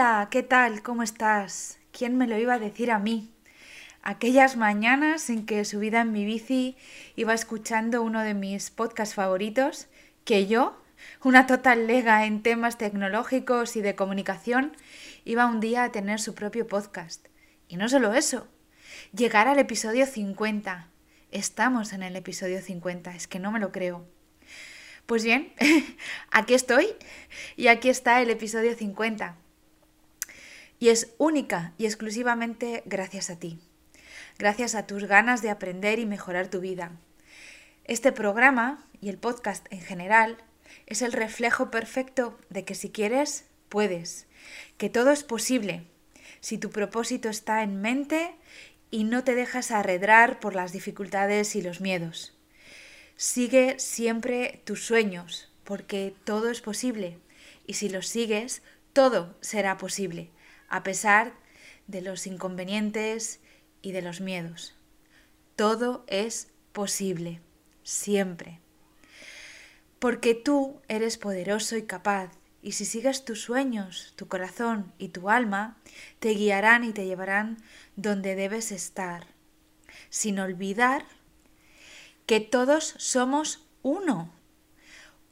Hola, ¿qué tal? ¿Cómo estás? ¿Quién me lo iba a decir a mí? Aquellas mañanas en que subida en mi bici iba escuchando uno de mis podcasts favoritos, que yo, una total lega en temas tecnológicos y de comunicación, iba un día a tener su propio podcast. Y no solo eso, llegar al episodio 50. Estamos en el episodio 50, es que no me lo creo. Pues bien, aquí estoy y aquí está el episodio 50. Y es única y exclusivamente gracias a ti, gracias a tus ganas de aprender y mejorar tu vida. Este programa y el podcast en general es el reflejo perfecto de que si quieres, puedes, que todo es posible, si tu propósito está en mente y no te dejas arredrar por las dificultades y los miedos. Sigue siempre tus sueños, porque todo es posible, y si los sigues, todo será posible a pesar de los inconvenientes y de los miedos. Todo es posible, siempre. Porque tú eres poderoso y capaz, y si sigues tus sueños, tu corazón y tu alma, te guiarán y te llevarán donde debes estar, sin olvidar que todos somos uno,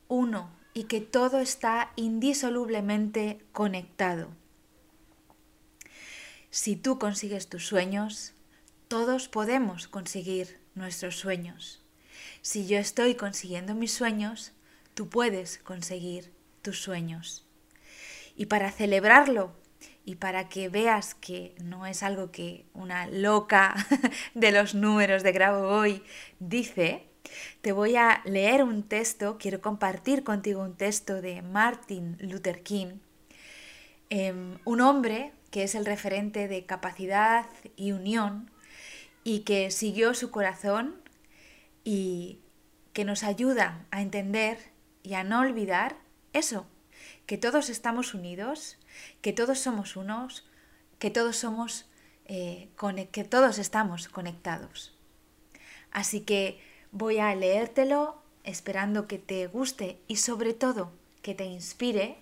uno, y que todo está indisolublemente conectado. Si tú consigues tus sueños, todos podemos conseguir nuestros sueños. Si yo estoy consiguiendo mis sueños, tú puedes conseguir tus sueños. Y para celebrarlo y para que veas que no es algo que una loca de los números de Grabo Hoy dice, te voy a leer un texto, quiero compartir contigo un texto de Martin Luther King, em, un hombre que es el referente de capacidad y unión y que siguió su corazón y que nos ayuda a entender y a no olvidar eso, que todos estamos unidos, que todos somos unos, que todos somos eh, que todos estamos conectados. Así que voy a leértelo esperando que te guste y sobre todo que te inspire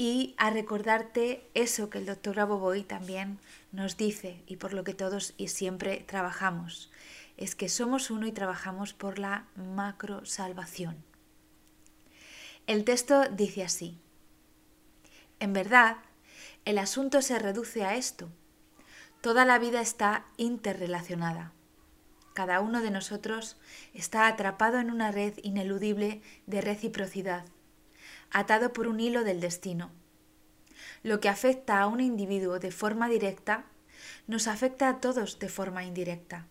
y a recordarte eso que el doctor Raboboy también nos dice y por lo que todos y siempre trabajamos, es que somos uno y trabajamos por la macro salvación. El texto dice así, en verdad, el asunto se reduce a esto. Toda la vida está interrelacionada. Cada uno de nosotros está atrapado en una red ineludible de reciprocidad atado por un hilo del destino. Lo que afecta a un individuo de forma directa, nos afecta a todos de forma indirecta.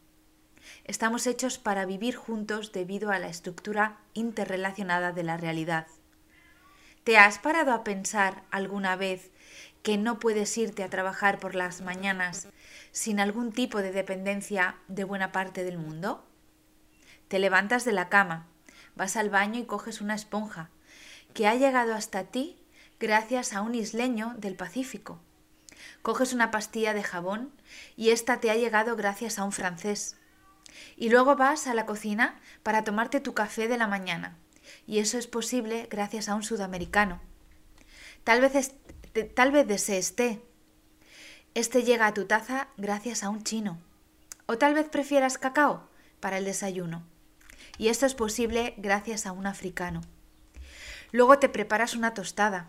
Estamos hechos para vivir juntos debido a la estructura interrelacionada de la realidad. ¿Te has parado a pensar alguna vez que no puedes irte a trabajar por las mañanas sin algún tipo de dependencia de buena parte del mundo? Te levantas de la cama, vas al baño y coges una esponja, que ha llegado hasta ti gracias a un isleño del Pacífico. Coges una pastilla de jabón y esta te ha llegado gracias a un francés. Y luego vas a la cocina para tomarte tu café de la mañana. Y eso es posible gracias a un sudamericano. Tal vez, tal vez desees té. Este llega a tu taza gracias a un chino. O tal vez prefieras cacao para el desayuno. Y esto es posible gracias a un africano. Luego te preparas una tostada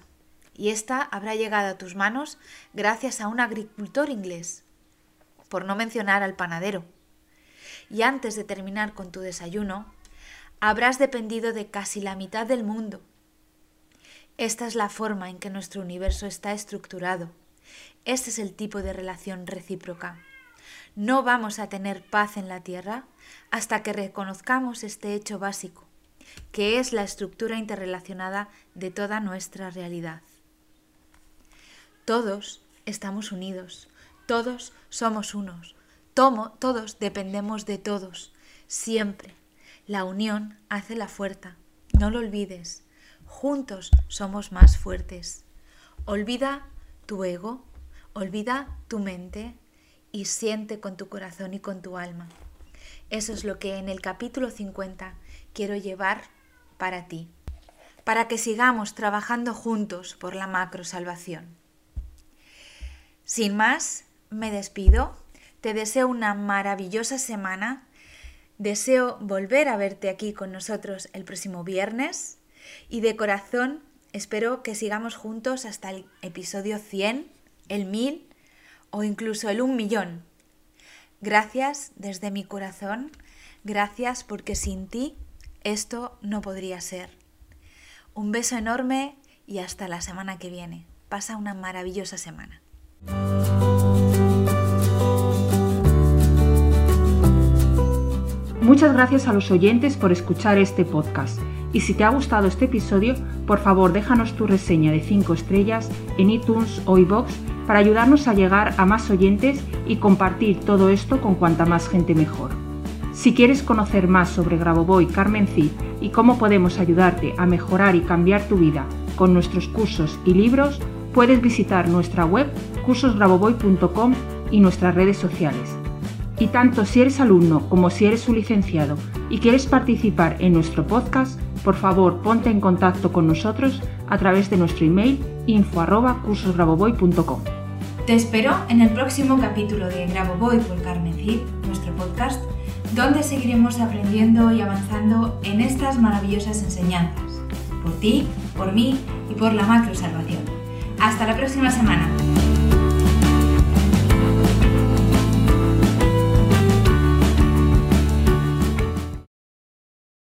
y esta habrá llegado a tus manos gracias a un agricultor inglés. por no mencionar al panadero. Y antes de terminar con tu desayuno, habrás dependido de casi la mitad del mundo. Esta es la forma en que nuestro universo está estructurado. Este es el tipo de relación recíproca. No vamos a tener paz en la Tierra hasta que reconozcamos este hecho básico, que es la estructura interrelacionada de toda nuestra realidad. Todos estamos unidos, todos somos unos, todos dependemos de todos, siempre. La unión hace la fuerza, no lo olvides. Juntos somos más fuertes. Olvida tu ego, olvida tu mente y siente con tu corazón y con tu alma. Eso es lo que en el capítulo 50 quiero llevar para ti, para que sigamos trabajando juntos por la macro salvación. Sin más, me despido, te deseo una maravillosa semana, deseo volver a verte aquí con nosotros el próximo viernes y de corazón espero que sigamos juntos hasta el episodio 100, el 1000 o incluso el 1 millón. Gracias desde mi corazón, gracias porque sin ti esto no podría ser. Un beso enorme y hasta la semana que viene. Pasa una maravillosa semana. Muchas gracias a los oyentes por escuchar este podcast. Y si te ha gustado este episodio, por favor déjanos tu reseña de 5 estrellas en iTunes o iBox para ayudarnos a llegar a más oyentes y compartir todo esto con cuanta más gente mejor. Si quieres conocer más sobre Grabovoi Carmen Cid y cómo podemos ayudarte a mejorar y cambiar tu vida con nuestros cursos y libros, puedes visitar nuestra web cursosgrabovoy.com y nuestras redes sociales. Y tanto si eres alumno como si eres un licenciado y quieres participar en nuestro podcast, por favor ponte en contacto con nosotros a través de nuestro email info@cursosgrabovoy.com. Te espero en el próximo capítulo de Grabo Boy por Carmen Cid, nuestro podcast, donde seguiremos aprendiendo y avanzando en estas maravillosas enseñanzas. Por ti, por mí y por la macro salvación. Hasta la próxima semana.